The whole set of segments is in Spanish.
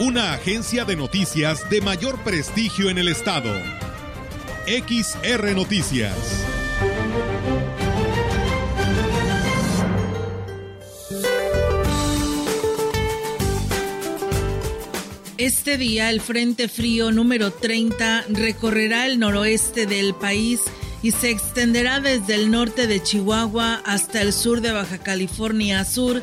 Una agencia de noticias de mayor prestigio en el estado. XR Noticias. Este día el Frente Frío número 30 recorrerá el noroeste del país y se extenderá desde el norte de Chihuahua hasta el sur de Baja California Sur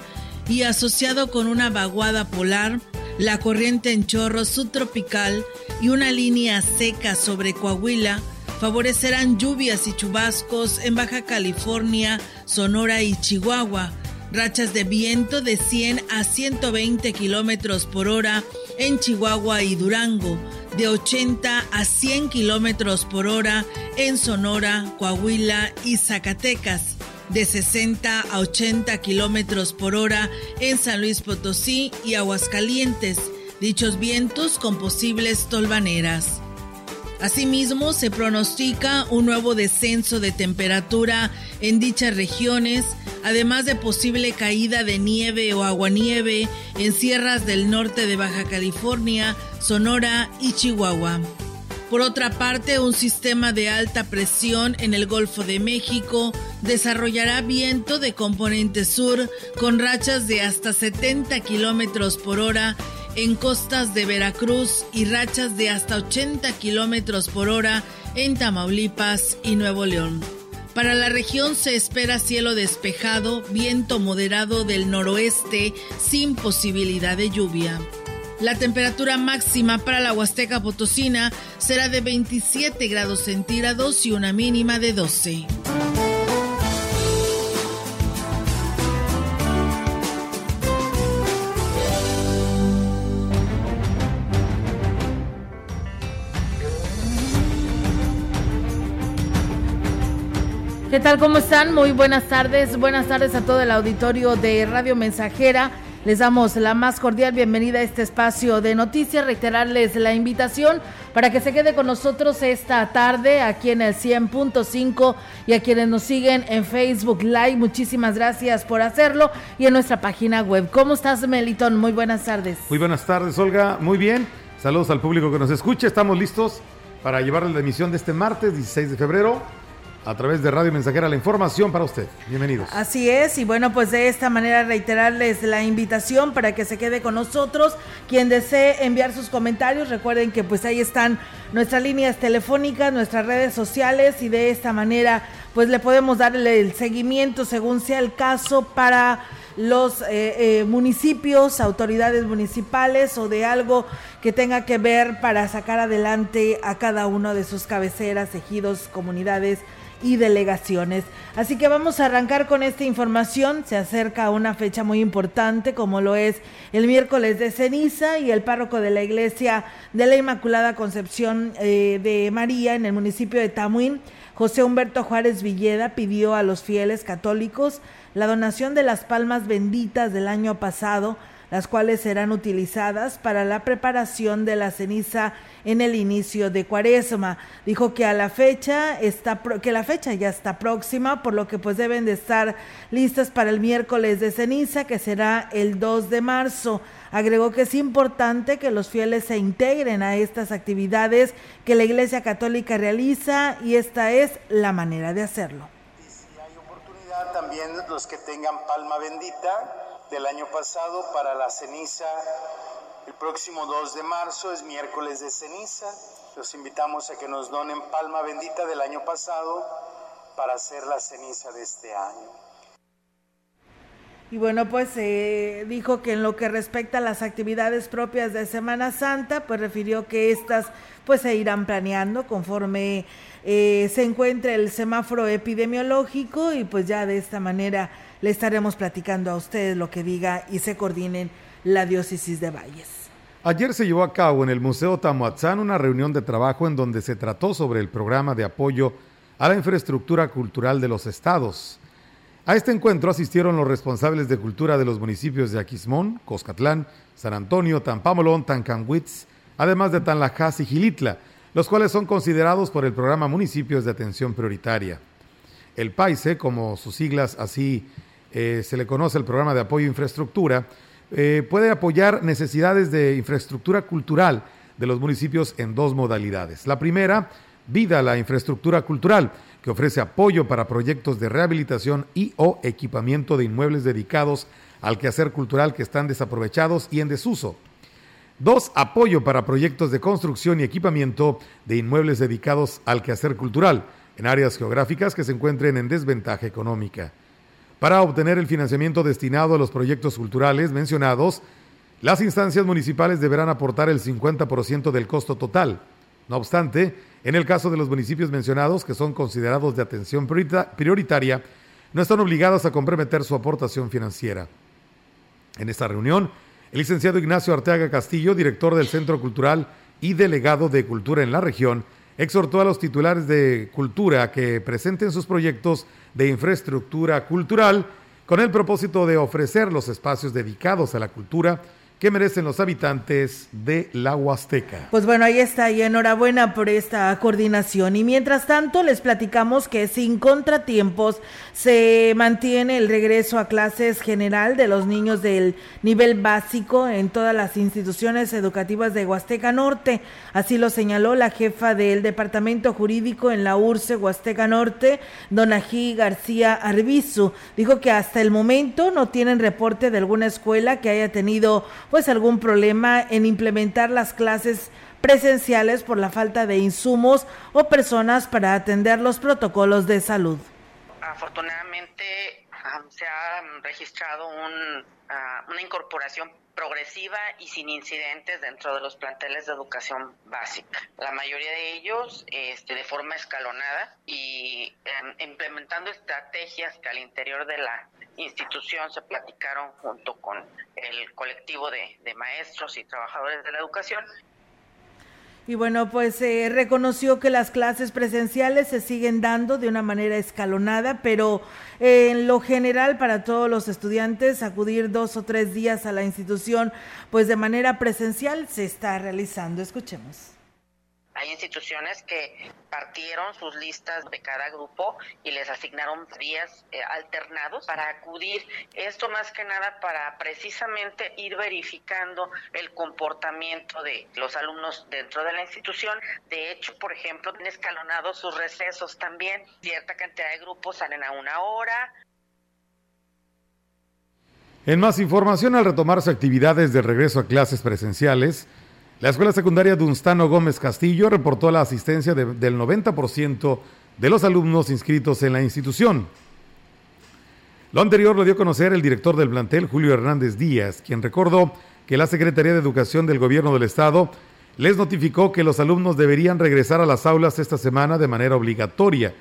y asociado con una vaguada polar, la corriente en chorro subtropical y una línea seca sobre Coahuila favorecerán lluvias y chubascos en Baja California, Sonora y Chihuahua, rachas de viento de 100 a 120 kilómetros por hora en Chihuahua y Durango, de 80 a 100 kilómetros por hora en Sonora, Coahuila y Zacatecas, de 60 a 80 kilómetros por hora en San Luis Potosí y Aguascalientes, dichos vientos con posibles tolvaneras. Asimismo, se pronostica un nuevo descenso de temperatura en dichas regiones, además de posible caída de nieve o aguanieve en sierras del norte de Baja California, Sonora y Chihuahua. Por otra parte, un sistema de alta presión en el Golfo de México desarrollará viento de componente sur con rachas de hasta 70 kilómetros por hora en costas de Veracruz y rachas de hasta 80 kilómetros por hora en Tamaulipas y Nuevo León. Para la región se espera cielo despejado, viento moderado del noroeste sin posibilidad de lluvia. La temperatura máxima para la Huasteca Potosina será de 27 grados centígrados y una mínima de 12. ¿Qué tal? ¿Cómo están? Muy buenas tardes. Buenas tardes a todo el auditorio de Radio Mensajera. Les damos la más cordial bienvenida a este espacio de noticias. Reiterarles la invitación para que se quede con nosotros esta tarde aquí en el 100.5 y a quienes nos siguen en Facebook Live. Muchísimas gracias por hacerlo y en nuestra página web. ¿Cómo estás, Melitón? Muy buenas tardes. Muy buenas tardes, Olga. Muy bien. Saludos al público que nos escucha. Estamos listos para llevarles la emisión de este martes 16 de febrero a través de Radio Mensajera la información para usted. Bienvenidos. Así es, y bueno, pues de esta manera reiterarles la invitación para que se quede con nosotros. Quien desee enviar sus comentarios, recuerden que pues ahí están nuestras líneas telefónicas, nuestras redes sociales y de esta manera pues le podemos darle el seguimiento según sea el caso para los eh, eh, municipios, autoridades municipales o de algo que tenga que ver para sacar adelante a cada uno de sus cabeceras, ejidos, comunidades y delegaciones. Así que vamos a arrancar con esta información. Se acerca una fecha muy importante como lo es el miércoles de ceniza y el párroco de la iglesia de la Inmaculada Concepción eh, de María en el municipio de Tamuín, José Humberto Juárez Villeda, pidió a los fieles católicos la donación de las palmas benditas del año pasado las cuales serán utilizadas para la preparación de la ceniza en el inicio de Cuaresma. Dijo que a la fecha está que la fecha ya está próxima, por lo que pues deben de estar listas para el miércoles de ceniza, que será el 2 de marzo. Agregó que es importante que los fieles se integren a estas actividades que la Iglesia Católica realiza y esta es la manera de hacerlo. Y si hay oportunidad también los que tengan palma bendita del año pasado para la ceniza. El próximo 2 de marzo es miércoles de ceniza. Los invitamos a que nos donen palma bendita del año pasado para hacer la ceniza de este año. Y bueno, pues eh, dijo que en lo que respecta a las actividades propias de Semana Santa, pues refirió que estas pues se irán planeando conforme eh, se encuentre el semáforo epidemiológico y pues ya de esta manera le estaremos platicando a ustedes lo que diga y se coordinen la diócesis de Valles. Ayer se llevó a cabo en el Museo Tamuatzán una reunión de trabajo en donde se trató sobre el programa de apoyo a la infraestructura cultural de los estados. A este encuentro asistieron los responsables de cultura de los municipios de Aquismón, Coscatlán, San Antonio, Tampamolón, Tancanwitz, además de Tanlajas y Gilitla, los cuales son considerados por el programa Municipios de Atención Prioritaria. El PAISE, como sus siglas así eh, se le conoce el programa de apoyo a infraestructura, eh, puede apoyar necesidades de infraestructura cultural de los municipios en dos modalidades. La primera, Vida la Infraestructura Cultural, que ofrece apoyo para proyectos de rehabilitación y o equipamiento de inmuebles dedicados al quehacer cultural que están desaprovechados y en desuso. Dos, apoyo para proyectos de construcción y equipamiento de inmuebles dedicados al quehacer cultural en áreas geográficas que se encuentren en desventaja económica. Para obtener el financiamiento destinado a los proyectos culturales mencionados, las instancias municipales deberán aportar el 50% del costo total. No obstante, en el caso de los municipios mencionados, que son considerados de atención prioritaria, no están obligados a comprometer su aportación financiera. En esta reunión, el licenciado Ignacio Arteaga Castillo, director del Centro Cultural y delegado de Cultura en la región, exhortó a los titulares de cultura que presenten sus proyectos de infraestructura cultural con el propósito de ofrecer los espacios dedicados a la cultura que merecen los habitantes de la Huasteca. Pues bueno, ahí está, y enhorabuena por esta coordinación. Y mientras tanto, les platicamos que sin contratiempos se mantiene el regreso a clases general de los niños del nivel básico en todas las instituciones educativas de Huasteca Norte. Así lo señaló la jefa del Departamento Jurídico en la URCE Huasteca Norte, Donají García Arbizu. Dijo que hasta el momento no tienen reporte de alguna escuela que haya tenido pues algún problema en implementar las clases presenciales por la falta de insumos o personas para atender los protocolos de salud. Afortunadamente se ha registrado ah, una incorporación progresiva y sin incidentes dentro de los planteles de educación básica. La mayoría de ellos este, de forma escalonada y em, implementando estrategias que al interior de la institución se platicaron junto con el colectivo de, maestros y trabajadores de la educación y bueno, pues eh, reconoció que las clases presenciales se siguen dando de una manera escalonada, pero eh, en lo general para todos los estudiantes acudir dos o tres días a la institución, pues de manera presencial se está realizando. Escuchemos. Hay instituciones que partieron sus listas de cada grupo y les asignaron días eh, alternados para acudir. Esto más que nada para precisamente ir verificando el comportamiento de los alumnos dentro de la institución. De hecho, por ejemplo, han escalonado sus recesos también. Cierta cantidad de grupos salen a una hora, en más información, al retomarse actividades de regreso a clases presenciales, la escuela secundaria Dunstano Gómez Castillo reportó la asistencia del 90% de los alumnos inscritos en la institución. Lo anterior lo dio a conocer el director del plantel, Julio Hernández Díaz, quien recordó que la Secretaría de Educación del Gobierno del Estado les notificó que los alumnos deberían regresar a las aulas esta semana de manera obligatoria,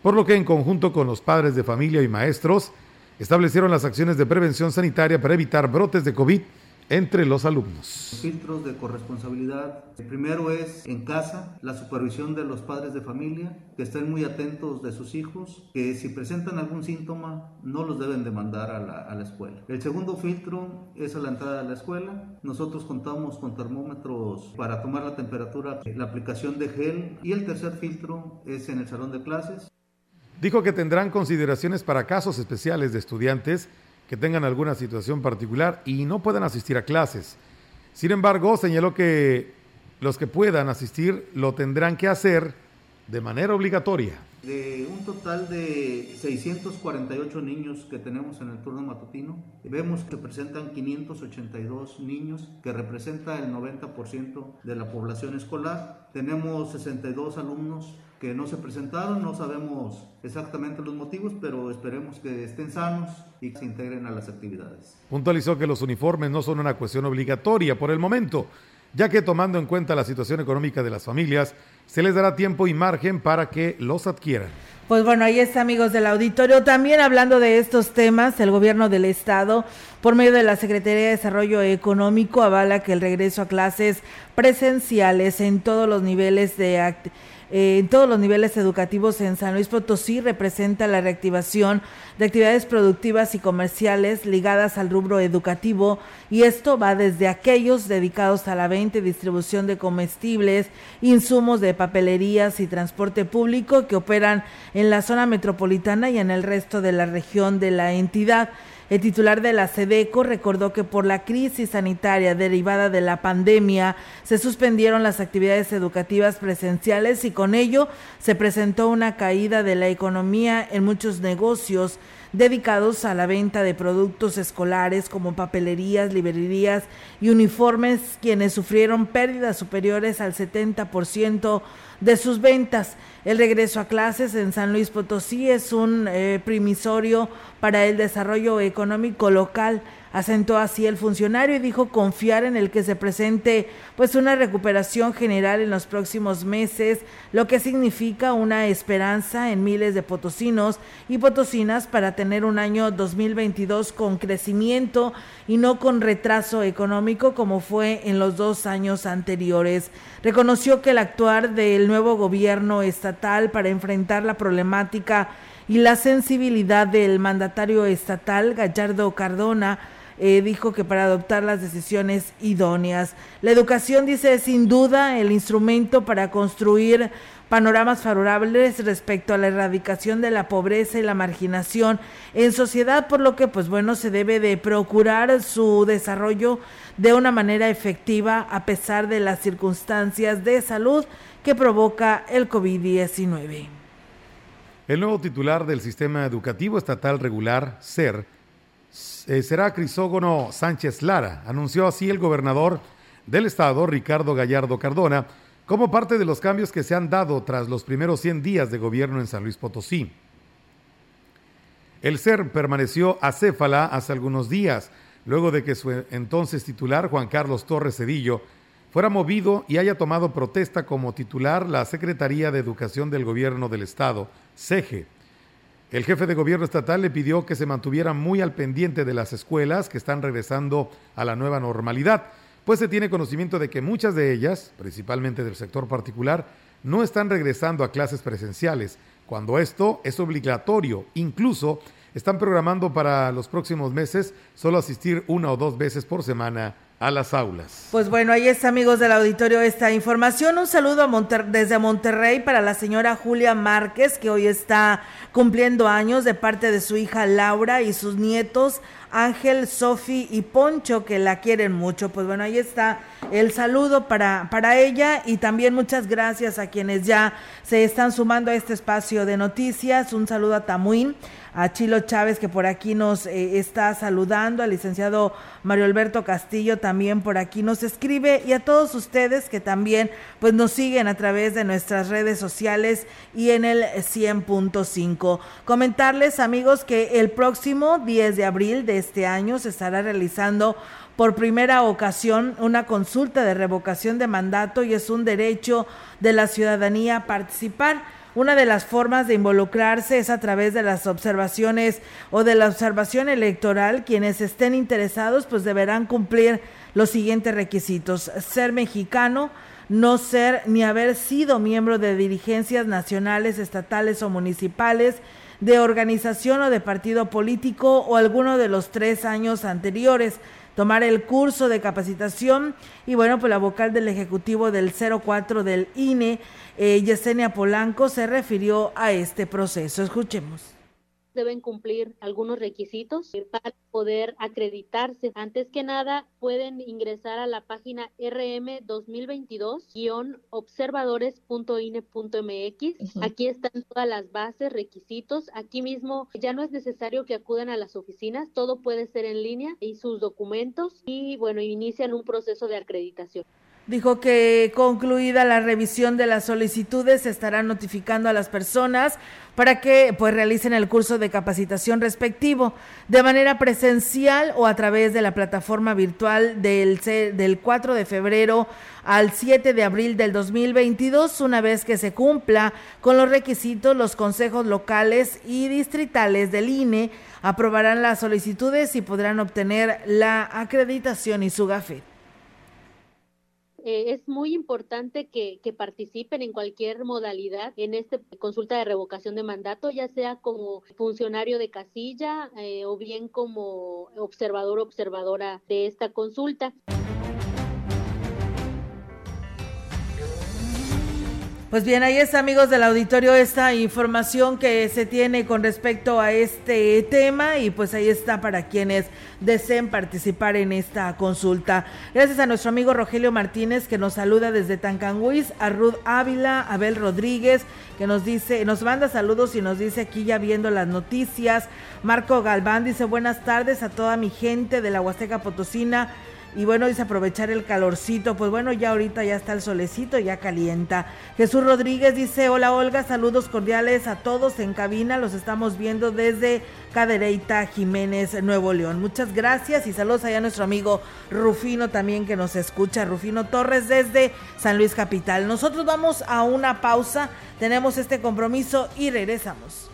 por lo que en conjunto con los padres de familia y maestros establecieron las acciones de prevención sanitaria para evitar brotes de COVID entre los alumnos. Filtros de corresponsabilidad. El primero es en casa, la supervisión de los padres de familia, que estén muy atentos de sus hijos, que si presentan algún síntoma no los deben de mandar a la, a la escuela. El segundo filtro es a la entrada de la escuela. Nosotros contamos con termómetros para tomar la temperatura, la aplicación de gel y el tercer filtro es en el salón de clases. Dijo que tendrán consideraciones para casos especiales de estudiantes que tengan alguna situación particular y no puedan asistir a clases. Sin embargo, señaló que los que puedan asistir lo tendrán que hacer de manera obligatoria. De un total de 648 niños que tenemos en el turno matutino, vemos que presentan 582 niños, que representa el 90% de la población escolar. Tenemos 62 alumnos que no se presentaron, no sabemos exactamente los motivos, pero esperemos que estén sanos y que se integren a las actividades. Puntualizó que los uniformes no son una cuestión obligatoria por el momento, ya que tomando en cuenta la situación económica de las familias, se les dará tiempo y margen para que los adquieran. Pues bueno, ahí está, amigos del auditorio. También hablando de estos temas, el gobierno del Estado, por medio de la Secretaría de Desarrollo Económico, avala que el regreso a clases presenciales en todos los niveles de eh, en todos los niveles educativos en San Luis Potosí representa la reactivación de actividades productivas y comerciales ligadas al rubro educativo y esto va desde aquellos dedicados a la venta y distribución de comestibles, insumos de papelerías y transporte público que operan en la zona metropolitana y en el resto de la región de la entidad. El titular de la SEDECO recordó que por la crisis sanitaria derivada de la pandemia se suspendieron las actividades educativas presenciales y con ello se presentó una caída de la economía en muchos negocios dedicados a la venta de productos escolares como papelerías, librerías y uniformes, quienes sufrieron pérdidas superiores al 70% de sus ventas. El regreso a clases en San Luis Potosí es un eh, primisorio para el desarrollo económico local Asentó así el funcionario y dijo confiar en el que se presente pues una recuperación general en los próximos meses, lo que significa una esperanza en miles de potosinos y potosinas para tener un año 2022 con crecimiento y no con retraso económico como fue en los dos años anteriores. Reconoció que el actuar del nuevo gobierno estatal para enfrentar la problemática y la sensibilidad del mandatario estatal Gallardo Cardona eh, dijo que para adoptar las decisiones idóneas. La educación, dice, es sin duda el instrumento para construir panoramas favorables respecto a la erradicación de la pobreza y la marginación en sociedad, por lo que, pues bueno, se debe de procurar su desarrollo de una manera efectiva a pesar de las circunstancias de salud que provoca el COVID-19. El nuevo titular del Sistema Educativo Estatal Regular, SER, eh, será Crisógono Sánchez Lara, anunció así el gobernador del estado, Ricardo Gallardo Cardona, como parte de los cambios que se han dado tras los primeros 100 días de gobierno en San Luis Potosí. El SER permaneció acéfala hace algunos días, luego de que su entonces titular, Juan Carlos Torres Cedillo, fuera movido y haya tomado protesta como titular la Secretaría de Educación del Gobierno del Estado, SEGE. El jefe de gobierno estatal le pidió que se mantuviera muy al pendiente de las escuelas que están regresando a la nueva normalidad, pues se tiene conocimiento de que muchas de ellas, principalmente del sector particular, no están regresando a clases presenciales, cuando esto es obligatorio. Incluso están programando para los próximos meses solo asistir una o dos veces por semana a las aulas. Pues bueno, ahí está, amigos del auditorio, esta información. Un saludo a desde Monterrey para la señora Julia Márquez, que hoy está cumpliendo años de parte de su hija Laura y sus nietos Ángel, Sofi y Poncho, que la quieren mucho. Pues bueno, ahí está el saludo para, para ella y también muchas gracias a quienes ya se están sumando a este espacio de noticias. Un saludo a Tamuín a Chilo Chávez que por aquí nos eh, está saludando, al licenciado Mario Alberto Castillo también por aquí nos escribe y a todos ustedes que también pues nos siguen a través de nuestras redes sociales y en el 100.5. Comentarles amigos que el próximo 10 de abril de este año se estará realizando por primera ocasión una consulta de revocación de mandato y es un derecho de la ciudadanía participar. Una de las formas de involucrarse es a través de las observaciones o de la observación electoral. Quienes estén interesados pues deberán cumplir los siguientes requisitos. Ser mexicano, no ser ni haber sido miembro de dirigencias nacionales, estatales o municipales, de organización o de partido político o alguno de los tres años anteriores tomar el curso de capacitación y bueno, pues la vocal del Ejecutivo del 04 del INE eh, Yesenia Polanco se refirió a este proceso. Escuchemos deben cumplir algunos requisitos para poder acreditarse. Antes que nada, pueden ingresar a la página RM 2022-observadores.ine.mx. Aquí están todas las bases, requisitos. Aquí mismo ya no es necesario que acudan a las oficinas, todo puede ser en línea y sus documentos y bueno, inician un proceso de acreditación. Dijo que concluida la revisión de las solicitudes se estará notificando a las personas para que pues realicen el curso de capacitación respectivo de manera presencial o a través de la plataforma virtual del, del 4 de febrero al 7 de abril del 2022 una vez que se cumpla con los requisitos los consejos locales y distritales del INE aprobarán las solicitudes y podrán obtener la acreditación y su gafet. Eh, es muy importante que, participen en cualquier modalidad en esta consulta de revocación de mandato, ya sea como funcionario de casilla eh, o bien como observador observadora de esta consulta. Pues bien, ahí está, amigos del auditorio, esta información que se tiene con respecto a este tema y pues ahí está para quienes deseen participar en esta consulta. Gracias a nuestro amigo Rogelio Martínez que nos saluda desde Tancanguis, a Ruth Ávila, Abel Rodríguez que nos dice, nos manda saludos y nos dice aquí ya viendo las noticias. Marco Galván dice buenas tardes a toda mi gente de la Huasteca Potosina y bueno, dice aprovechar el calorcito. Pues bueno, ya ahorita ya está el solecito, ya calienta. Jesús Rodríguez dice, hola Olga, saludos cordiales a todos en cabina. Los estamos viendo desde Cadereyta, Jiménez, Nuevo León. Muchas gracias y saludos allá a nuestro amigo Rufino también que nos escucha. Rufino Torres desde San Luis Capital. Nosotros vamos a una pausa, tenemos este compromiso y regresamos.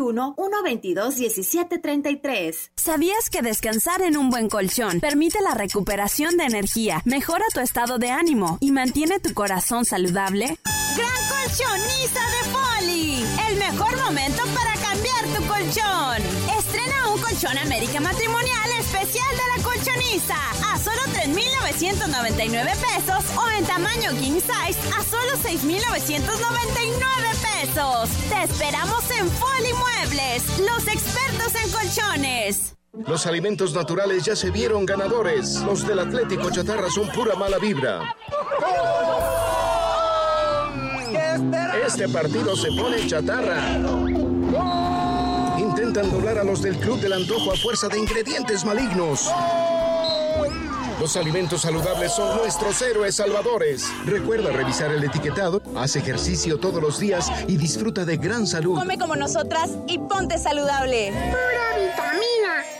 81 122 1733. ¿Sabías que descansar en un buen colchón permite la recuperación de energía, mejora tu estado de ánimo y mantiene tu corazón saludable? Gran colchonista de Poli, el mejor momento para colchón. Estrena un colchón América Matrimonial especial de la colchonista a solo 3.999 pesos o en tamaño king size a solo 6.999 pesos. Te esperamos en Foli Muebles, los expertos en colchones. Los alimentos naturales ya se vieron ganadores. Los del Atlético Chatarra son pura mala vibra. Este partido se pone chatarra. Intentan doblar a los del Club del Antojo a fuerza de ingredientes malignos. Los alimentos saludables son nuestros héroes salvadores. Recuerda revisar el etiquetado, haz ejercicio todos los días y disfruta de gran salud. Come como nosotras y ponte saludable. Pura vitamina.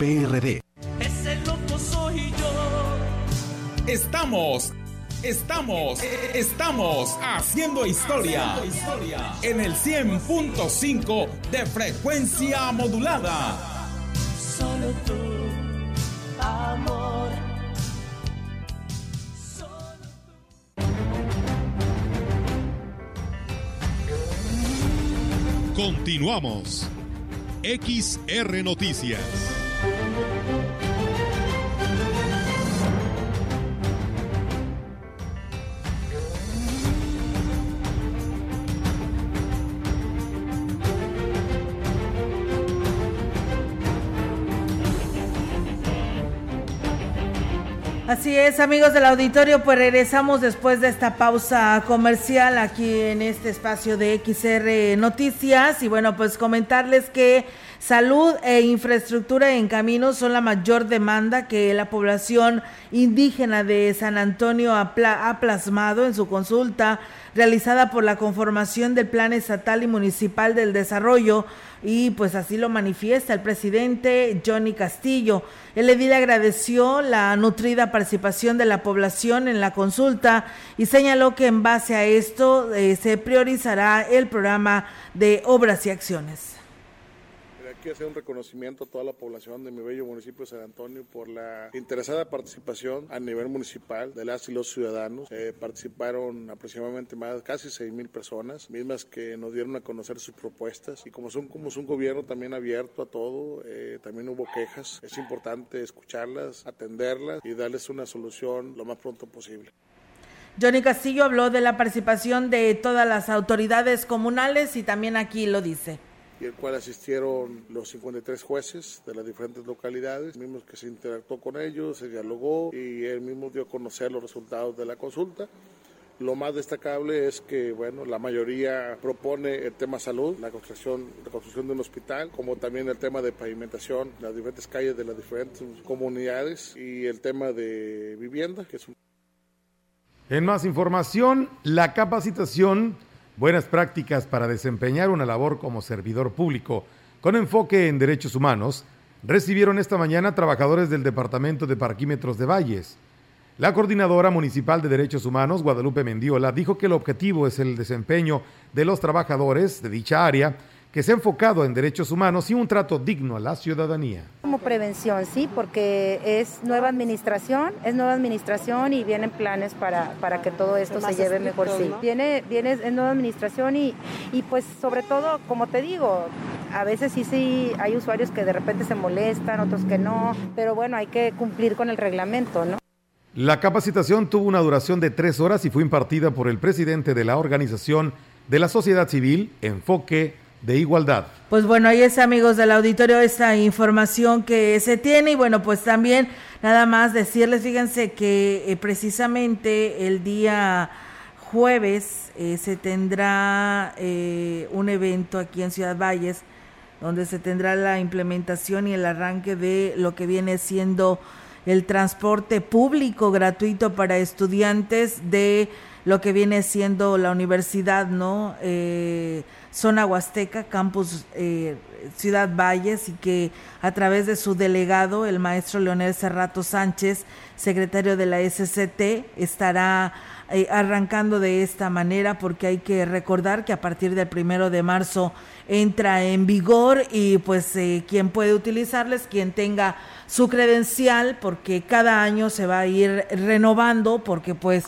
PRD. Ese loco soy yo. Estamos, estamos, estamos haciendo historia en el 100.5 de frecuencia modulada. Solo tú, amor. Continuamos. XR Noticias. Así es, amigos del auditorio, pues regresamos después de esta pausa comercial aquí en este espacio de XR Noticias. Y bueno, pues comentarles que salud e infraestructura en caminos son la mayor demanda que la población indígena de San Antonio ha, plasmado en su consulta realizada por la conformación del Plan Estatal y Municipal del Desarrollo y pues así lo manifiesta el presidente Johnny Castillo. El edil agradeció la nutrida participación de la población en la consulta y señaló que en base a esto eh, se priorizará el programa de obras y acciones quiero hacer un reconocimiento a toda la población de mi bello municipio de San Antonio por la interesada participación a nivel municipal de las y los ciudadanos. Eh, participaron aproximadamente más, casi 6 mil personas, mismas que nos dieron a conocer sus propuestas. Y como son como es un gobierno también abierto a todo, eh, también hubo quejas. Es importante escucharlas, atenderlas y darles una solución lo más pronto posible. Johnny Castillo habló de la participación de todas las autoridades comunales y también aquí lo dice y el cual asistieron los 53 jueces de las diferentes localidades, mismos que se interactuó con ellos, se dialogó y él mismo dio a conocer los resultados de la consulta. Lo más destacable es que, bueno, la mayoría propone el tema salud, la construcción, la construcción de un hospital, como también el tema de pavimentación, las diferentes calles de las diferentes comunidades y el tema de vivienda. En más información, la capacitación buenas prácticas para desempeñar una labor como servidor público con enfoque en derechos humanos, recibieron esta mañana trabajadores del Departamento de Parquímetros de Valles. La coordinadora municipal de derechos humanos, Guadalupe Mendiola, dijo que el objetivo es el desempeño de los trabajadores de dicha área que se ha enfocado en derechos humanos y un trato digno a la ciudadanía. Como prevención, sí, porque es nueva administración, es nueva administración y vienen planes para, para que todo esto se lleve mejor, sí. Viene, viene es nueva administración y, y pues sobre todo, como te digo, a veces sí, sí, hay usuarios que de repente se molestan, otros que no, pero bueno, hay que cumplir con el reglamento, ¿no? La capacitación tuvo una duración de tres horas y fue impartida por el presidente de la organización de la sociedad civil, Enfoque de igualdad. Pues bueno, ahí es amigos del auditorio esta información que se tiene y bueno, pues también nada más decirles, fíjense que eh, precisamente el día jueves eh, se tendrá eh, un evento aquí en Ciudad Valles donde se tendrá la implementación y el arranque de lo que viene siendo el transporte público gratuito para estudiantes de lo que viene siendo la universidad, ¿no? Zona Huasteca, campus eh, Ciudad Valles, y que a través de su delegado, el maestro Leonel Cerrato Sánchez, secretario de la SCT, estará eh, arrancando de esta manera, porque hay que recordar que a partir del primero de marzo entra en vigor y pues eh, quien puede utilizarles, quien tenga su credencial, porque cada año se va a ir renovando, porque pues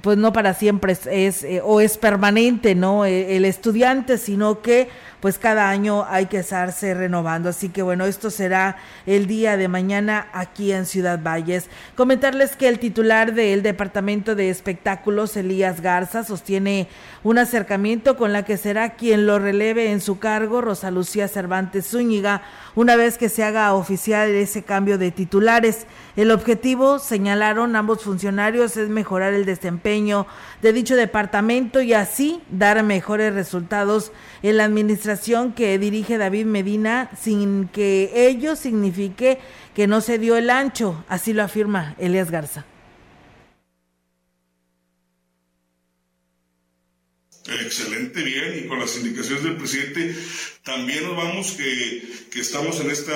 pues no para siempre es, eh, o es permanente, ¿no? E, el, estudiante, sino que pues cada año hay que estarse renovando. Así que bueno, esto será el día de mañana aquí en Ciudad Valles. Comentarles que el titular del Departamento de Espectáculos, Elías Garza, sostiene un acercamiento con la que será quien lo releve en su cargo, Rosa Lucía Cervantes Zúñiga, una vez que se haga oficial ese cambio de titulares. El objetivo, señalaron ambos funcionarios, es mejorar el desempeño de dicho departamento y así dar mejores resultados en la administración que dirige David Medina sin que ello signifique que no se dio el ancho, así lo afirma Elias Garza. Excelente, bien, y con las indicaciones del presidente también nos vamos que, que estamos en esta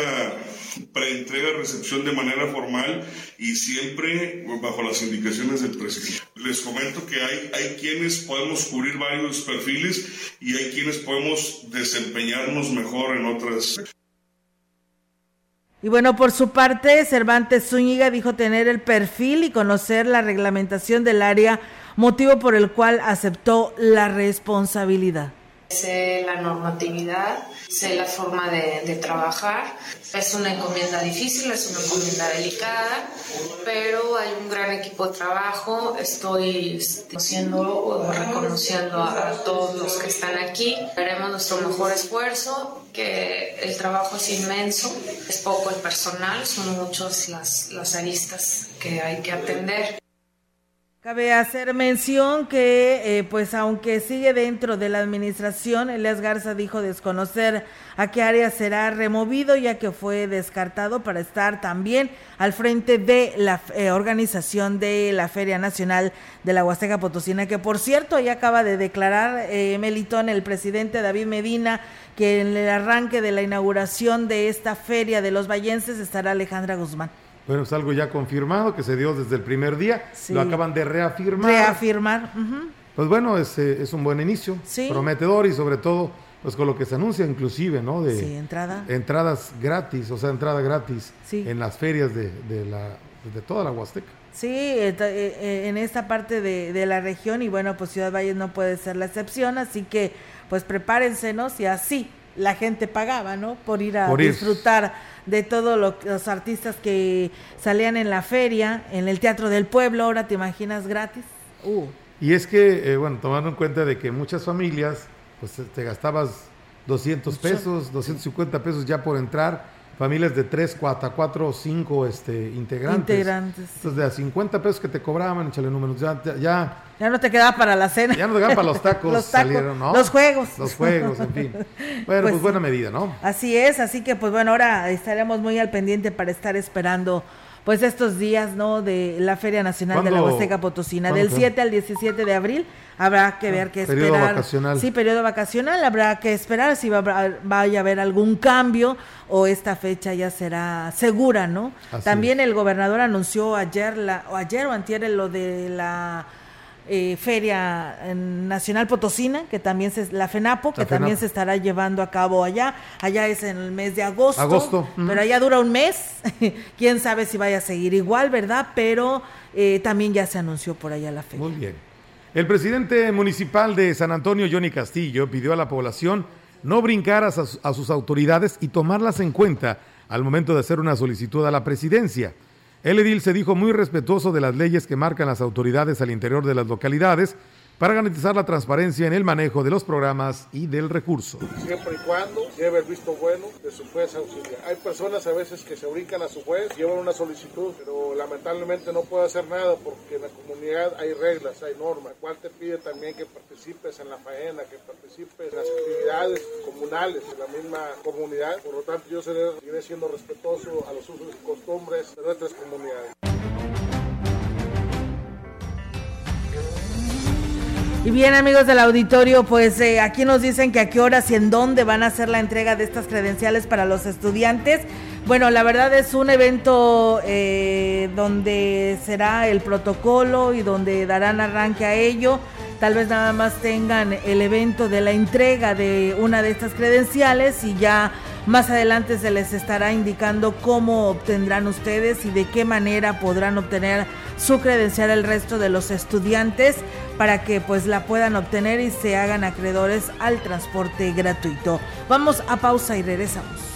preentrega, recepción de manera formal y siempre bajo las indicaciones del presidente. Les comento que hay, hay quienes podemos cubrir varios perfiles y hay quienes podemos desempeñarnos mejor en otras. Y bueno, por su parte, Cervantes Zúñiga dijo tener el perfil y conocer la reglamentación del área motivo por el cual aceptó la responsabilidad. Sé la normatividad, sé la forma de, trabajar. Es una encomienda difícil, es una encomienda delicada, pero hay un gran equipo de trabajo. Estoy haciendo o reconociendo a, todos los que están aquí. Haremos nuestro mejor esfuerzo, que el trabajo es inmenso, es poco el personal, son muchas las, las aristas que hay que atender. Cabe hacer mención que, eh, pues aunque sigue dentro de la administración, Elias Garza dijo desconocer a qué área será removido, ya que fue descartado para estar también al frente de la eh, organización de la Feria Nacional de la Huasteca Potosina, que por cierto ya acaba de declarar eh, Melitón, el presidente David Medina, que en el arranque de la inauguración de esta feria de los vallenses estará Alejandra Guzmán. Bueno, es algo ya confirmado que se dio desde el primer día. Lo acaban de reafirmar. Reafirmar. Pues bueno, es, eh, es, un buen inicio. Prometedor y sobre todo, pues con lo que se anuncia inclusive, ¿no? De sí, entrada. Entradas gratis, o sea, entrada gratis en las ferias de, de, la, de toda la Huasteca. Sí, eh, eh, en esta parte de, de, la región y bueno, pues Ciudad Valles no puede ser la excepción, así que pues prepárense, ¿no? Si así la gente pagaba, ¿no? Por ir a disfrutar de todos los artistas que salían en la feria, en el Teatro del Pueblo, ahora te imaginas gratis. Uh. Y es que, eh, bueno, tomando en cuenta de que muchas familias, pues te gastabas 200 pesos, 250 pesos ya por entrar, familias de 3, 4, 4 o 5 este, integrantes. Integrantes. Entonces, de a 50 pesos que te cobraban, échale números, ya, ya, ya... no te quedaba para la cena. Ya no te quedaba para los tacos. los salieron, ¿no? Los juegos. Los juegos, en fin. Bueno, pues, pues, buena medida, ¿no? Así es, así que pues bueno, ahora estaremos muy al pendiente para estar esperando pues estos días, ¿no? De la Feria Nacional de la Huasteca Potosina, del 7 al 17 de abril. Habrá que ver qué esperar. Periodo vacacional. Sí, periodo vacacional. Habrá que esperar si va, vaya a haber algún cambio o esta fecha ya será segura, ¿no? También el gobernador anunció ayer, la, o ayer o antier lo de la eh, Feria Nacional Potosina, que también se, la FENAPO, que también se estará llevando a cabo allá. Allá es en el mes de agosto. Agosto. Pero allá dura un mes. Quién sabe si vaya a seguir igual, ¿verdad? Pero eh, también ya se anunció por allá la feria. Muy bien. El presidente municipal de San Antonio, Johnny Castillo, pidió a la población no brincar a sus autoridades y tomarlas en cuenta al momento de hacer una solicitud a la presidencia. El edil se dijo muy respetuoso de las leyes que marcan las autoridades al interior de las localidades para garantizar la transparencia en el manejo de los programas y del recurso. Siempre y cuando lleve el visto bueno de su juez auxiliar. Hay personas a veces que se brincan a su juez, llevan una solicitud, pero lamentablemente no puede hacer nada porque en la comunidad hay reglas, hay normas. Cual te pide también que participes en la faena, que participes en las actividades comunales de la misma comunidad. Por lo tanto, yo seré, siendo respetuoso a los usos y costumbres de nuestras comunidades. Y bien amigos del auditorio, pues eh, aquí nos dicen que a qué horas y en dónde van a hacer la entrega de estas credenciales para los estudiantes. Bueno, la verdad es un evento eh, donde será el protocolo y donde darán arranque a ello. Tal vez nada más tengan el evento de la entrega de una de estas credenciales y ya más adelante se les estará indicando cómo obtendrán ustedes y de qué manera podrán obtener su credencial el resto de los estudiantes para que pues la puedan obtener y se hagan acreedores al transporte gratuito. Vamos a pausa y regresamos.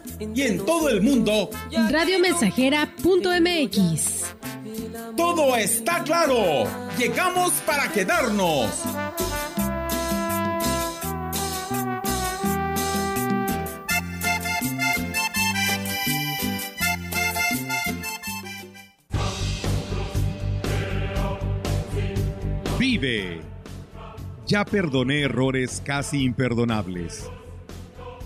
Y en todo el mundo. Radiomensajera.mx. Todo está claro. Llegamos para quedarnos. Vive. Ya perdoné errores casi imperdonables.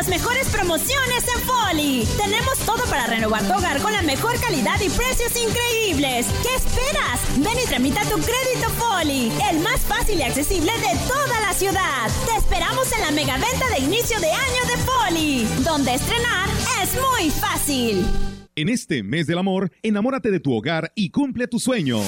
las mejores promociones en Foli. Tenemos todo para renovar tu hogar con la mejor calidad y precios increíbles. ¿Qué esperas? Ven y tramita tu crédito Foli, el más fácil y accesible de toda la ciudad. Te esperamos en la mega venta de inicio de año de Foli, donde estrenar es muy fácil. En este mes del amor, enamórate de tu hogar y cumple tu sueño.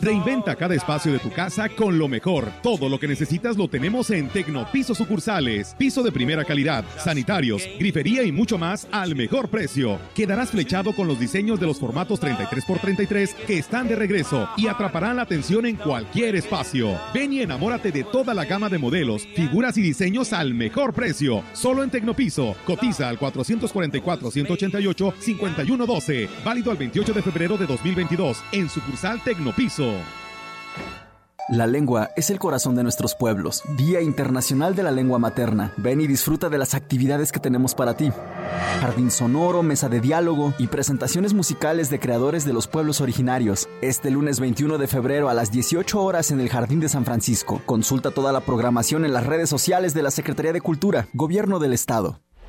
Reinventa cada espacio de tu casa con lo mejor. Todo lo que necesitas lo tenemos en Tecnopiso Sucursales. Piso de primera calidad, sanitarios, grifería y mucho más al mejor precio. Quedarás flechado con los diseños de los formatos 33x33 que están de regreso y atraparán la atención en cualquier espacio. Ven y enamórate de toda la gama de modelos, figuras y diseños al mejor precio. Solo en Tecnopiso. Cotiza al 444-188-5112. Válido al 28 de febrero de 2022 en sucursal Tecnopiso. La lengua es el corazón de nuestros pueblos. Día Internacional de la Lengua Materna. Ven y disfruta de las actividades que tenemos para ti. Jardín sonoro, mesa de diálogo y presentaciones musicales de creadores de los pueblos originarios. Este lunes 21 de febrero a las 18 horas en el Jardín de San Francisco. Consulta toda la programación en las redes sociales de la Secretaría de Cultura, Gobierno del Estado.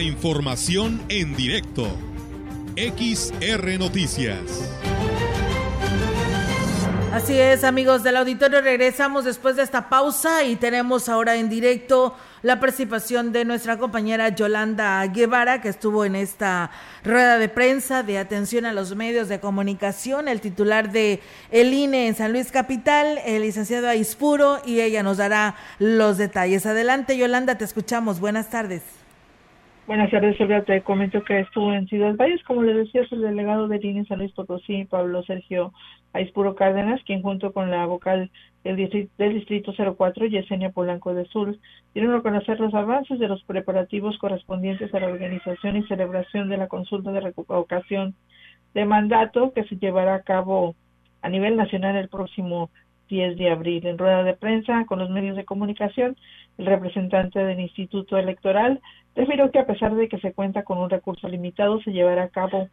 Información en directo. XR Noticias. Así es, amigos del auditorio, regresamos después de esta pausa y tenemos ahora en directo la participación de nuestra compañera Yolanda Guevara, que estuvo en esta rueda de prensa de atención a los medios de comunicación, el titular de el INE en San Luis Capital, el licenciado Aispuro, y ella nos dará los detalles. Adelante, Yolanda, te escuchamos. Buenas tardes. Buenas tardes, Silvia. Te comento que estuvo en Ciudad Valles, como le decía, el delegado de INE Luis Potosí, Pablo Sergio Aispuro Cárdenas, quien junto con la vocal del distrito, del distrito 04, Yesenia Polanco de Sur, dieron a conocer los avances de los preparativos correspondientes a la organización y celebración de la consulta de revocación de mandato que se llevará a cabo a nivel nacional el próximo 10 de abril. En rueda de prensa con los medios de comunicación, el representante del Instituto Electoral refirió que a pesar de que se cuenta con un recurso limitado, se llevará a cabo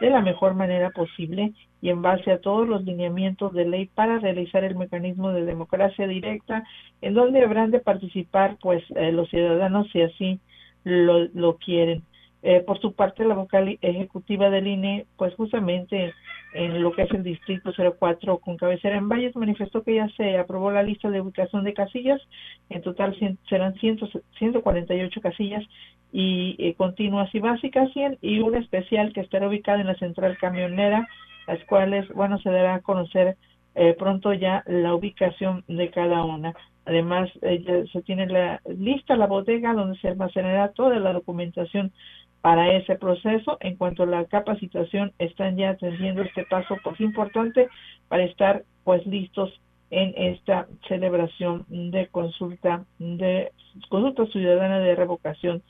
de la mejor manera posible y en base a todos los lineamientos de ley para realizar el mecanismo de democracia directa en donde habrán de participar pues eh, los ciudadanos si así lo, lo quieren. Eh, por su parte, la vocal ejecutiva del INE, pues justamente en lo que es el distrito 04 con cabecera en Valles, manifestó que ya se aprobó la lista de ubicación de casillas, en total serán 100, 148 casillas y eh, continuas y básicas 100 y una especial que estará ubicada en la central camionera, las cuales, bueno, se dará a conocer eh, pronto ya la ubicación de cada una. Además, se tiene la lista la bodega donde se almacenará toda la documentación para ese proceso. En cuanto a la capacitación, están ya atendiendo este paso pues importante para estar pues listos en esta celebración de consulta de consulta ciudadana de revocación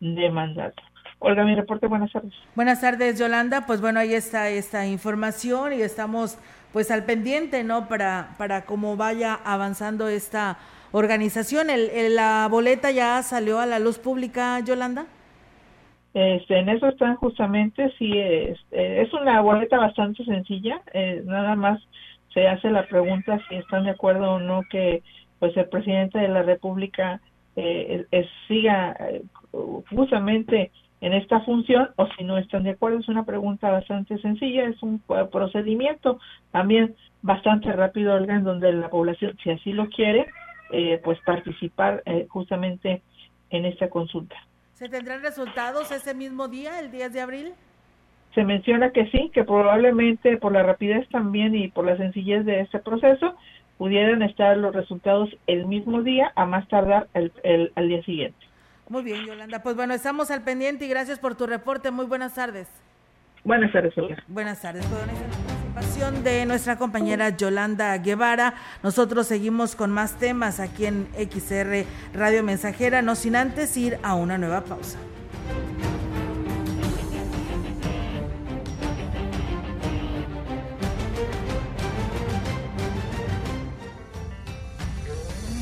de mandato. Olga, mi reporte, buenas tardes. Buenas tardes, Yolanda. Pues bueno, ahí está esta información y estamos pues al pendiente, ¿no? Para, para cómo vaya avanzando esta organización. El, ¿La boleta ya salió a la luz pública, Yolanda? Este, en eso están justamente, sí, es, eh, es una boleta bastante sencilla, eh, nada más se hace la pregunta si están de acuerdo o no que pues el presidente de la República eh, siga justamente en esta función o si no están de acuerdo. Es una pregunta bastante sencilla, es un procedimiento también bastante rápido, en donde la población, si así lo quiere, pues participar justamente en esta consulta. ¿Se tendrán resultados ese mismo día, el 10 de abril? Se menciona que sí, que probablemente por la rapidez también y por la sencillez de este proceso pudieran estar los resultados el mismo día, a más tardar el, el, al día siguiente. Muy bien, Yolanda. Pues bueno, estamos al pendiente y gracias por tu reporte. Muy buenas tardes. Buenas tardes, Buenas tardes. De nuestra compañera Yolanda Guevara, nosotros seguimos con más temas aquí en XR Radio Mensajera, no sin antes ir a una nueva pausa.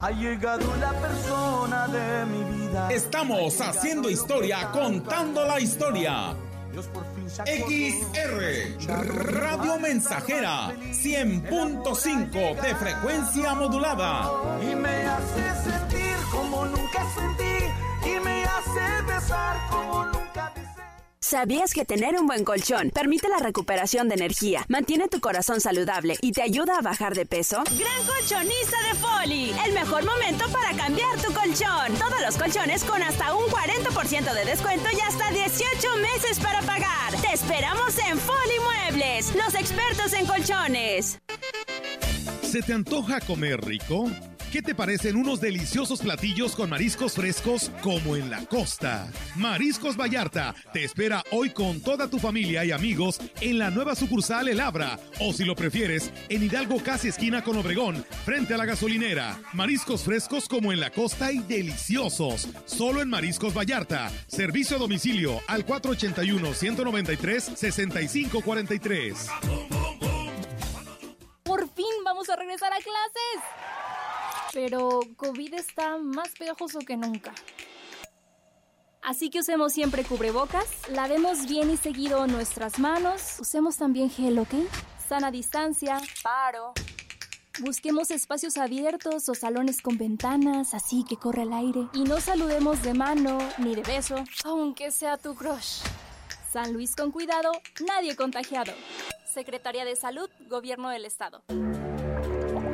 Ha llegado la persona de mi vida. Estamos haciendo historia, contando la historia. XR Radio Mensajera 100.5 de frecuencia modulada. Y me hace sentir como nunca sentí. Y me hace besar como nunca. ¿Sabías que tener un buen colchón permite la recuperación de energía, mantiene tu corazón saludable y te ayuda a bajar de peso? Gran colchonista de Foli, el mejor momento para cambiar tu colchón. Todos los colchones con hasta un 40% de descuento y hasta 18 meses para pagar. Te esperamos en Foli Muebles, los expertos en colchones. ¿Se te antoja comer rico? ¿Qué te parecen unos deliciosos platillos con mariscos frescos como en la costa? Mariscos Vallarta te espera hoy con toda tu familia y amigos en la nueva sucursal El Abra o si lo prefieres en Hidalgo casi esquina con Obregón frente a la gasolinera. Mariscos frescos como en la costa y deliciosos. Solo en Mariscos Vallarta. Servicio a domicilio al 481 193 6543. Por fin vamos a regresar a clases pero COVID está más pegajoso que nunca. Así que usemos siempre cubrebocas, lavemos bien y seguido nuestras manos, usemos también gel, ¿ok? Sana distancia, paro. Busquemos espacios abiertos o salones con ventanas, así que corre el aire. Y no saludemos de mano ni de beso, aunque sea tu crush. San Luis con cuidado, nadie contagiado. Secretaría de Salud, Gobierno del Estado.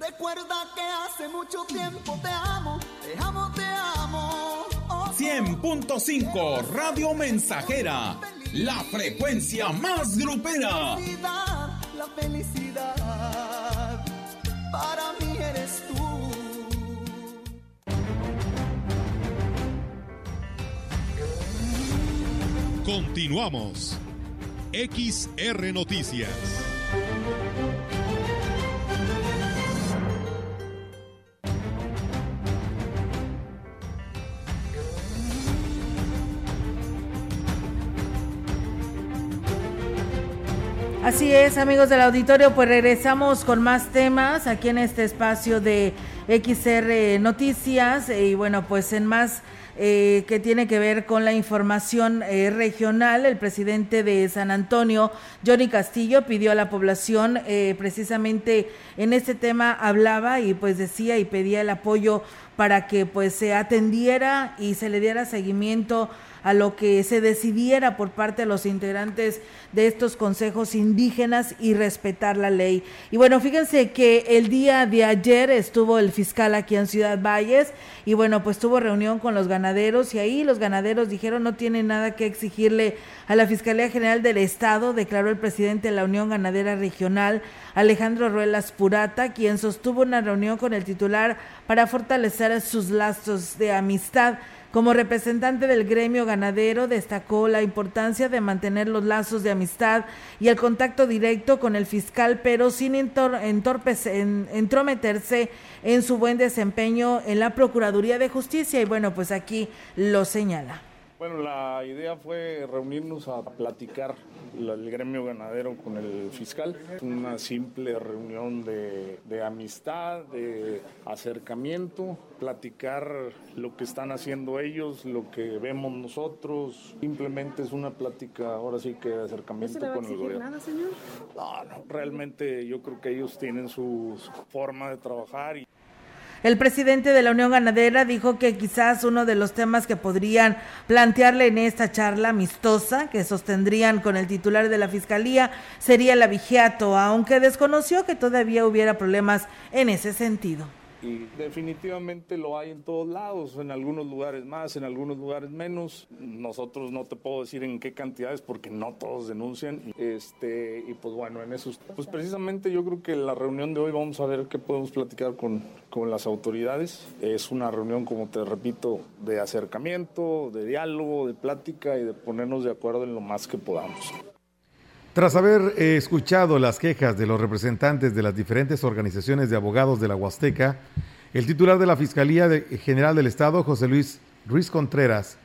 Recuerda que hace mucho tiempo te amo, te amo, te amo. 100.5 Radio Mensajera, la frecuencia más grupera. La felicidad, para mí eres tú. Continuamos. XR Noticias. Así es, amigos del auditorio, pues regresamos con más temas aquí en este espacio de XR Noticias y bueno, pues en más eh, que tiene que ver con la información eh, regional, el presidente de San Antonio, Johnny Castillo, pidió a la población, eh, precisamente en este tema hablaba y pues decía y pedía el apoyo para que pues se atendiera y se le diera seguimiento a lo que se decidiera por parte de los integrantes de estos consejos indígenas y respetar la ley. Y bueno, fíjense que el día de ayer estuvo el fiscal aquí en Ciudad Valles y bueno, pues tuvo reunión con los ganaderos y ahí los ganaderos dijeron no tienen nada que exigirle a la Fiscalía General del Estado, declaró el presidente de la Unión Ganadera Regional, Alejandro Ruelas Purata, quien sostuvo una reunión con el titular para fortalecer sus lazos de amistad. Como representante del gremio ganadero, destacó la importancia de mantener los lazos de amistad y el contacto directo con el fiscal, pero sin entrometerse en su buen desempeño en la Procuraduría de Justicia. Y bueno, pues aquí lo señala. Bueno, la idea fue reunirnos a platicar el gremio ganadero con el fiscal. Una simple reunión de, de, amistad, de acercamiento, platicar lo que están haciendo ellos, lo que vemos nosotros. Simplemente es una plática, ahora sí que de acercamiento ¿No se le va con a el gobierno. nada, señor? No, no, realmente yo creo que ellos tienen su forma de trabajar y El presidente de la Unión Ganadera dijo que quizás uno de los temas que podrían plantearle en esta charla amistosa que sostendrían con el titular de la Fiscalía sería el abigeato, aunque desconoció que todavía hubiera problemas en ese sentido. Y definitivamente lo hay en todos lados, en algunos lugares más, en algunos lugares menos. Nosotros no te puedo decir en qué cantidades porque no todos denuncian. Este, y pues bueno, en eso, pues precisamente yo creo que la reunión de hoy vamos a ver qué podemos platicar con, con las autoridades. Es una reunión, como te repito, de acercamiento, de diálogo, de plática y de ponernos de acuerdo en lo más que podamos. Tras haber eh, escuchado las quejas de los representantes de las diferentes organizaciones de abogados de la Huasteca, el titular de la Fiscalía de- General del Estado, José Luis Ruiz Contreras,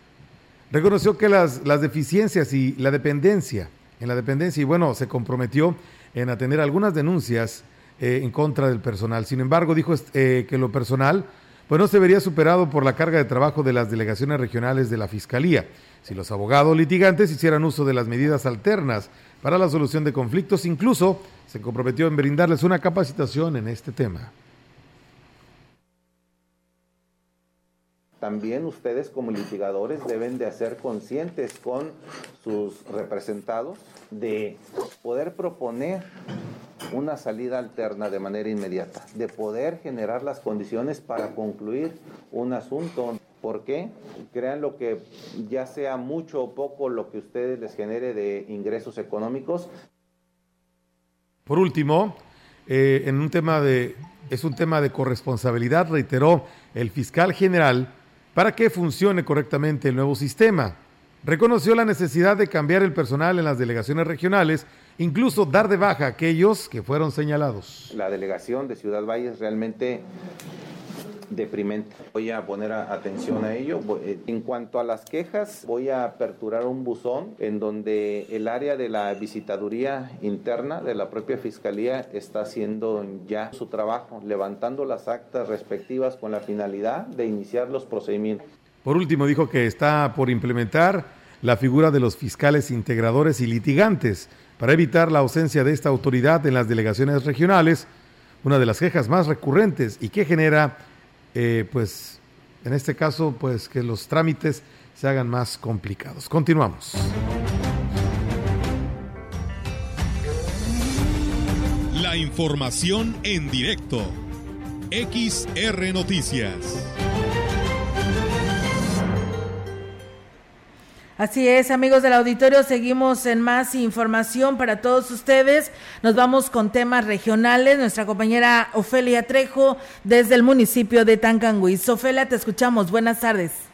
reconoció que las, deficiencias y la dependencia, en la dependencia, y bueno, se comprometió en atender algunas denuncias eh, en contra del personal. Sin embargo, dijo eh, que lo personal pues no se vería superado por la carga de trabajo de las delegaciones regionales de la Fiscalía, si los abogados litigantes hicieran uso de las medidas alternas para la solución de conflictos, incluso se comprometió en brindarles una capacitación en este tema. También ustedes como litigadores deben de hacer conscientes con sus representados de poder proponer una salida alterna de manera inmediata, de poder generar las condiciones para concluir un asunto. ¿Por qué? Crean lo que ya sea mucho o poco lo que ustedes les genere de ingresos económicos, Por último, eh, en un tema de es un tema de corresponsabilidad, reiteró el fiscal general, para que funcione correctamente el nuevo sistema. reconoció la necesidad de cambiar el personal en las delegaciones regionales, incluso dar de baja a aquellos que fueron señalados. La delegación de Ciudad Valles realmente deprimente. Voy a poner atención a ello. Eh, en cuanto a las quejas, voy a aperturar un buzón en donde el área de la visitaduría interna de la propia fiscalía está haciendo ya su trabajo, levantando las actas respectivas con la finalidad de iniciar los procedimientos. Por último, dijo que está por implementar la figura de los fiscales integradores y litigantes para evitar la ausencia de esta autoridad en las delegaciones regionales, una de las quejas más recurrentes y que genera, eh, pues, en este caso, pues que los trámites se hagan más complicados. Continuamos. La información en directo. XR Noticias. Así es, amigos del auditorio, seguimos en más información para todos ustedes. Nos vamos con temas regionales. Nuestra compañera Ofelia Trejo desde el municipio de Tancanguis. Ofelia, te escuchamos. Buenas tardes.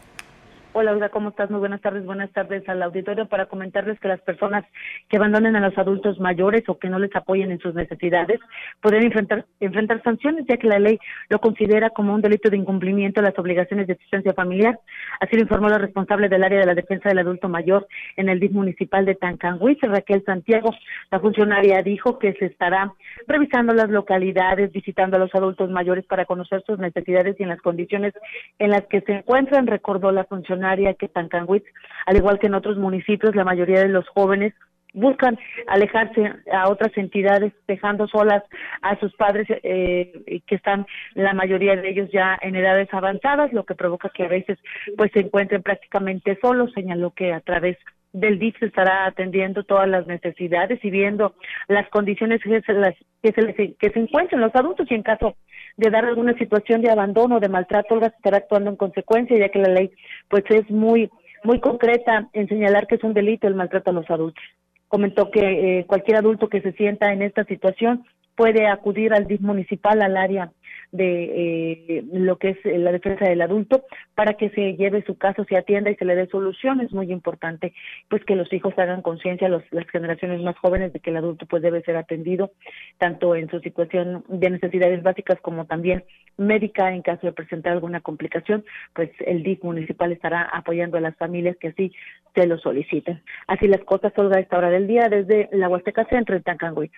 Hola, ¿cómo estás? Muy buenas tardes. Buenas tardes al auditorio para comentarles que las personas que abandonen a los adultos mayores o que no les apoyen en sus necesidades pueden enfrentar, enfrentar sanciones, ya que la ley lo considera como un delito de incumplimiento de las obligaciones de asistencia familiar. Así lo informó la responsable del área de la defensa del adulto mayor en el DIF municipal de Tancanguis, Raquel Santiago. La funcionaria dijo que se estará revisando las localidades, visitando a los adultos mayores para conocer sus necesidades y en las condiciones en las que se encuentran, recordó la funcionaria área que Tancanwitz, al igual que en otros municipios, la mayoría de los jóvenes buscan alejarse a otras entidades, dejando solas a sus padres eh, que están la mayoría de ellos ya en edades avanzadas, lo que provoca que a veces pues se encuentren prácticamente solos. Señaló que a través del DIF estará atendiendo todas las necesidades y viendo las condiciones que se, las, que se, que se encuentran los adultos y en caso de dar alguna situación de abandono o de maltrato, Olga se estará actuando en consecuencia, ya que la ley pues es muy muy concreta en señalar que es un delito el maltrato a los adultos. Comentó que eh, cualquier adulto que se sienta en esta situación puede acudir al DIF municipal, al área de eh, lo que es la defensa del adulto para que se lleve su caso, se atienda y se le dé solución. Es muy importante pues que los hijos hagan conciencia, las generaciones más jóvenes, de que el adulto pues debe ser atendido tanto en su situación de necesidades básicas como también médica en caso de presentar alguna complicación, pues el DIF municipal estará apoyando a las familias que así se lo soliciten. Así las cosas, Olga, a esta hora del día desde la Huasteca Centro en Tancangüí.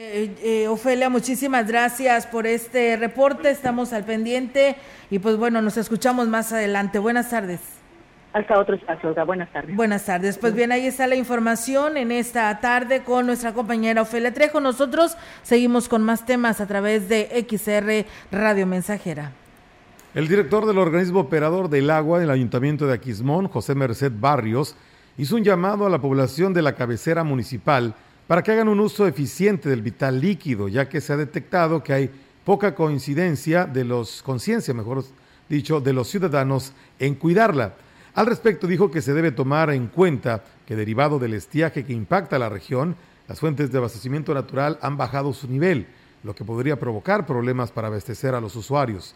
Eh, eh, Ofelia, muchísimas gracias por este reporte. Estamos al pendiente y pues bueno, nos escuchamos más adelante. Buenas tardes. Hasta otro espacio, Buenas tardes. Buenas tardes. Pues bien, ahí está la información en esta tarde con nuestra compañera Ofelia Trejo. Nosotros seguimos con más temas a través de XR Radio Mensajera. El director del organismo operador del agua del Ayuntamiento de Aquismón, José Merced Barrios, hizo un llamado a la población de la cabecera municipal para que hagan un uso eficiente del vital líquido, ya que se ha detectado que hay poca coincidencia de los, conciencia, mejor dicho, de los ciudadanos en cuidarla. Al respecto dijo que se debe tomar en cuenta que derivado del estiaje que impacta la región, las fuentes de abastecimiento natural han bajado su nivel, lo que podría provocar problemas para abastecer a los usuarios.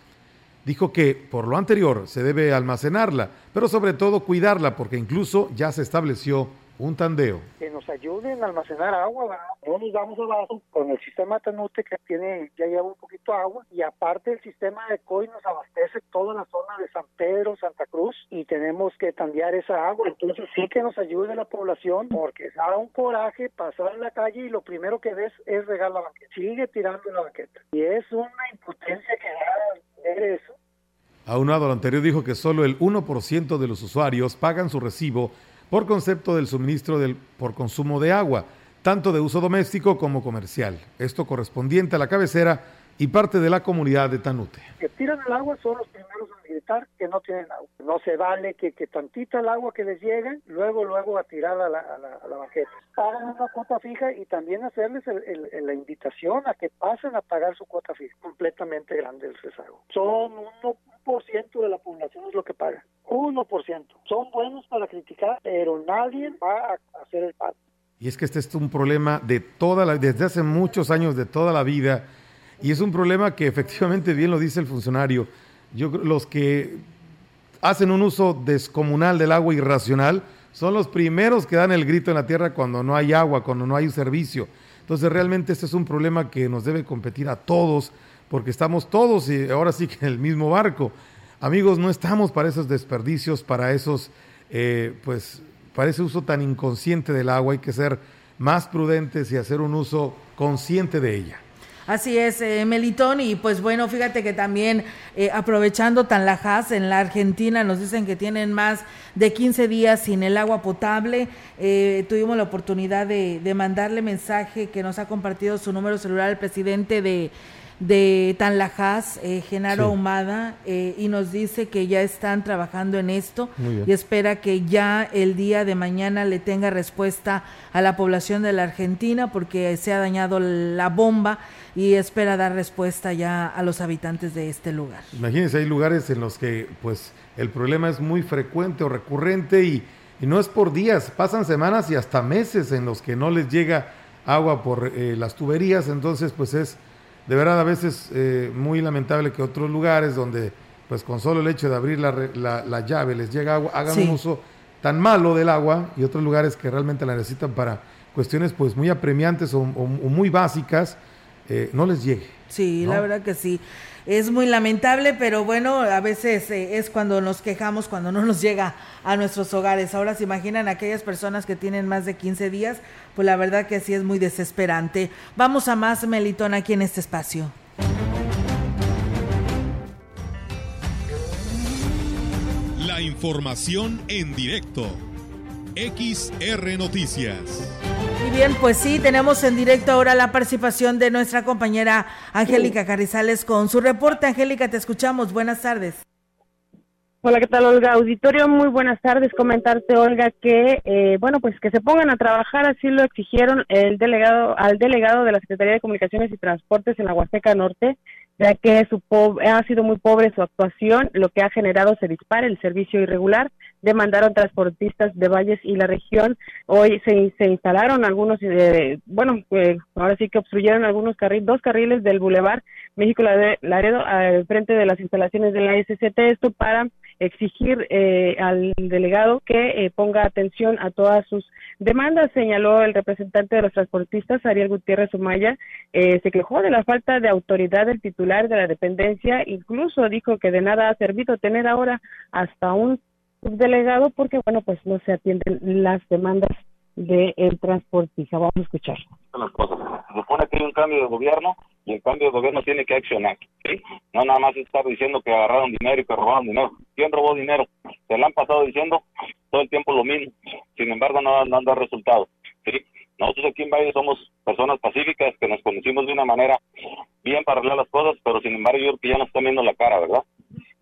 Dijo que por lo anterior se debe almacenarla, pero sobre todo cuidarla porque incluso ya se estableció un tandeo. Que nos ayuden a almacenar agua, no nos damos abajo con el sistema Tanute que tiene, ya lleva un poquito de agua y aparte el sistema de COI nos abastece toda la zona de San Pedro, Santa Cruz y tenemos que tandear esa agua, entonces sí que nos ayude la población porque da un coraje pasar en la calle y lo primero que ves es regar la banqueta, sigue tirando la banqueta y es una impotencia que da ver eso. Aunado lo anterior dijo que solo el 1% de los usuarios pagan su recibo por concepto del suministro del, por consumo de agua, tanto de uso doméstico como comercial. Esto correspondiente a la cabecera y parte de la comunidad de Tanute. Que tiran el agua son los primeros en gritar que no tienen agua. No se vale que, que tantita el agua que les llegue, luego, luego a tirar a la, a la, a la banqueta. Una cuota fija y también hacerles la invitación a que pasen a pagar su cuota fija. Completamente grande el rezago. Son 1% de la población es lo que paga. 1%. Son buenos para criticar, pero nadie va a hacer el pago. Y es que este es un problema de toda la, desde hace muchos años, de toda la vida, y es un problema que efectivamente bien lo dice el funcionario. Yo los que hacen un uso descomunal del agua irracional, son los primeros que dan el grito en la tierra cuando no hay agua, cuando no hay servicio. Entonces realmente este es un problema que nos debe competir a todos, porque estamos todos y ahora sí que en el mismo barco. Amigos, no estamos para esos desperdicios, para esos, eh, pues, para ese uso tan inconsciente del agua. Hay que ser más prudentes y hacer un uso consciente de ella. Así es, eh, Melitón, y pues bueno, fíjate que también eh, aprovechando Tanlajas en la Argentina nos dicen que tienen más de 15 días sin el agua potable. Eh, tuvimos la oportunidad de, de mandarle mensaje que nos ha compartido su número celular al presidente de de Tanlajas, eh, Genaro Ahumada, eh, y nos dice que ya están trabajando en esto y espera que ya el día de mañana le tenga respuesta a la población de la Argentina porque se ha dañado la bomba y espera dar respuesta ya a los habitantes de este lugar. Imagínense, hay lugares en los que pues el problema es muy frecuente o recurrente y, y no es por días, pasan semanas y hasta meses en los que no les llega agua por eh, las tuberías, entonces pues es de verdad a veces eh, muy lamentable que otros lugares donde pues con solo el hecho de abrir la, la, llave les llega agua, hagan un uso tan malo del agua y otros lugares que realmente la necesitan para cuestiones pues muy apremiantes o, muy básicas, eh, no les llegue. Sí, la verdad que sí. Es muy lamentable, pero bueno, a veces eh, es cuando nos quejamos, cuando no nos llega a nuestros hogares. Ahora se imaginan aquellas personas que tienen más de 15 días, pues la verdad que sí es muy desesperante. Vamos a más, Melitón, aquí en este espacio. La información en directo. XR Noticias. Y bien, pues sí, tenemos en directo ahora la participación de nuestra compañera Angélica Carrizales con su reporte. Angélica, te escuchamos. Buenas tardes. Hola, ¿qué tal, Olga? Auditorio, muy buenas tardes. Comentarte, Olga, que, eh, bueno, pues que se pongan a trabajar, así lo exigieron el delegado, al delegado de la Secretaría de Comunicaciones y Transportes en la Huasteca Norte, ya que su ha sido muy pobre su actuación, lo que ha generado se dispara el servicio irregular. Demandaron transportistas de Valles y la región. Hoy se, se instalaron algunos, eh, bueno, pues ahora sí que obstruyeron algunos carriles, dos carriles del Boulevard México Laredo al frente de las instalaciones de la SCT. Esto para exigir eh, al delegado que eh, ponga atención a todas sus demandas, señaló el representante de los transportistas, Ariel Gutiérrez Umaya, eh, se quejó de la falta de autoridad del titular de la dependencia, incluso dijo que de nada ha servido tener ahora hasta un subdelegado porque, bueno, pues no se atienden las demandas del transportista. Vamos a escuchar. Se supone que hay un cambio de gobierno y el cambio de gobierno tiene que accionar. ¿sí? No nada más estar diciendo que agarraron dinero y que robaron dinero. ¿Quién robó dinero? Se le han pasado diciendo todo el tiempo lo mismo. Sin embargo, no, no han dado resultados. ¿sí? Nosotros aquí en Valle somos personas pacíficas que nos conocimos de una manera bien para arreglar las cosas, pero sin embargo yo creo que ya nos están viendo la cara, ¿verdad?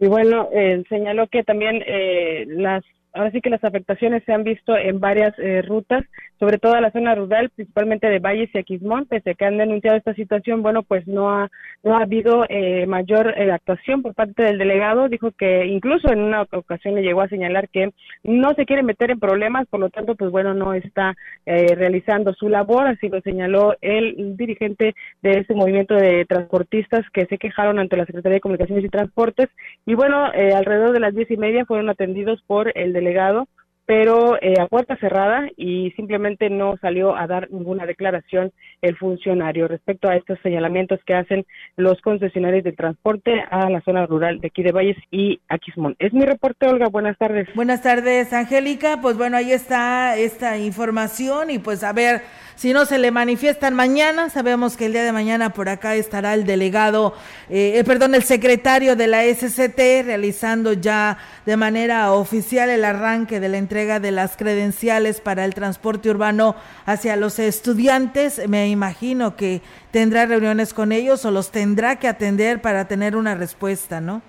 Y bueno, eh, señaló que también eh, las ahora sí que las afectaciones se han visto en varias eh, rutas, sobre todo en la zona rural, principalmente de Valles y Aquismón, pese a que han denunciado esta situación, bueno, pues no ha, no ha habido eh, mayor eh, actuación por parte del delegado, dijo que incluso en una ocasión le llegó a señalar que no se quiere meter en problemas, por lo tanto, pues bueno, no está realizando su labor, así lo señaló el dirigente de ese movimiento de transportistas que se quejaron ante la Secretaría de Comunicaciones y Transportes, y bueno, alrededor de las diez y media fueron atendidos por el delegado, pero eh, a puerta cerrada y simplemente no salió a dar ninguna declaración el funcionario respecto a estos señalamientos que hacen los concesionarios de transporte a la zona rural de aquí de Valles y Aquismón. Es mi reporte, Olga. Buenas tardes. Buenas tardes, Angélica. Pues bueno, ahí está esta información y pues a ver si no se le manifiestan mañana, sabemos que el día de mañana por acá estará el delegado, eh, eh, perdón, el secretario de la SCT realizando ya de manera oficial el arranque de la entrega de las credenciales para el transporte urbano hacia los estudiantes. Me imagino que tendrá reuniones con ellos o los tendrá que atender para tener una respuesta, ¿no?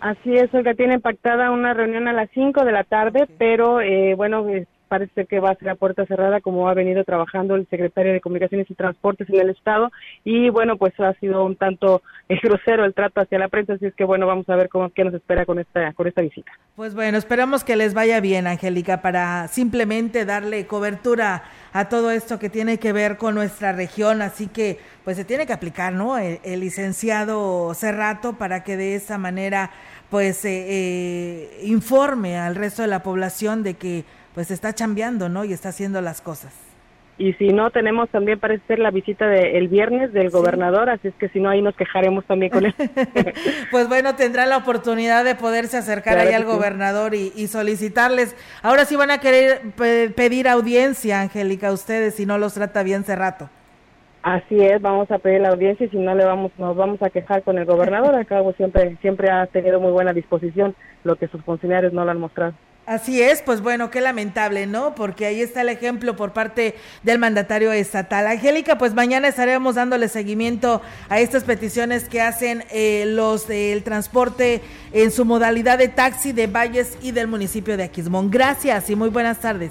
Así es, Olga, tiene pactada una reunión a las 5 de la tarde, pero eh, bueno, parece que va a ser a puerta cerrada como ha venido trabajando el secretario de Comunicaciones y Transportes en el Estado y bueno, pues ha sido un tanto eh, grosero el trato hacia la prensa, así es que bueno, vamos a ver cómo qué nos espera con esta con esta visita. Pues bueno, esperamos que les vaya bien, Angélica, para simplemente darle cobertura a todo esto que tiene que ver con nuestra región, así que pues se tiene que aplicar, ¿no? El, el licenciado Cerrato para que de esa manera pues eh, eh, informe al resto de la población de que pues está chambeando, ¿no? Y está haciendo las cosas. Y si no, tenemos también parece ser la visita del viernes del gobernador, así es que si no, ahí nos quejaremos también con él. pues bueno, tendrá la oportunidad de poderse acercar ahí al gobernador y, solicitarles. Ahora sí van a querer pedir audiencia, Angélica, ustedes, si no los trata bien hace rato. Así es, vamos a pedir la audiencia y si no le vamos, nos vamos a quejar con el gobernador. Acabo siempre, siempre ha tenido muy buena disposición, lo que sus funcionarios no lo han mostrado. Así es, pues bueno, qué lamentable, ¿no? Porque ahí está el ejemplo por parte del mandatario estatal. Angélica, pues mañana estaremos dándole seguimiento a estas peticiones que hacen eh, los del transporte en su modalidad de taxi de Valles y del municipio de Aquismón. Gracias y muy buenas tardes.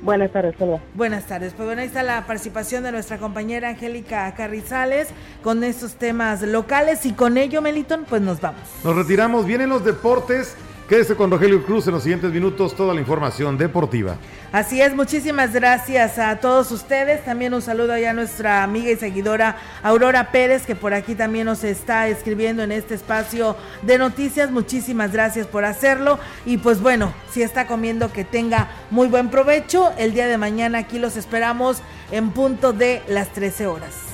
Buenas tardes, hola. Buenas tardes. Pues bueno, ahí está la participación de nuestra compañera Angélica Carrizales con estos temas locales y con ello, Meliton, pues nos vamos. Nos retiramos, vienen los deportes. Quédese con Rogelio Cruz en los siguientes minutos, toda la información deportiva. Así es, muchísimas gracias a todos ustedes. También un saludo a nuestra amiga y seguidora Aurora Pérez, que por aquí también nos está escribiendo en este espacio de noticias. Muchísimas gracias por hacerlo. Y pues bueno, si está comiendo, que tenga muy buen provecho. El día de mañana aquí los esperamos en punto de las 13 horas.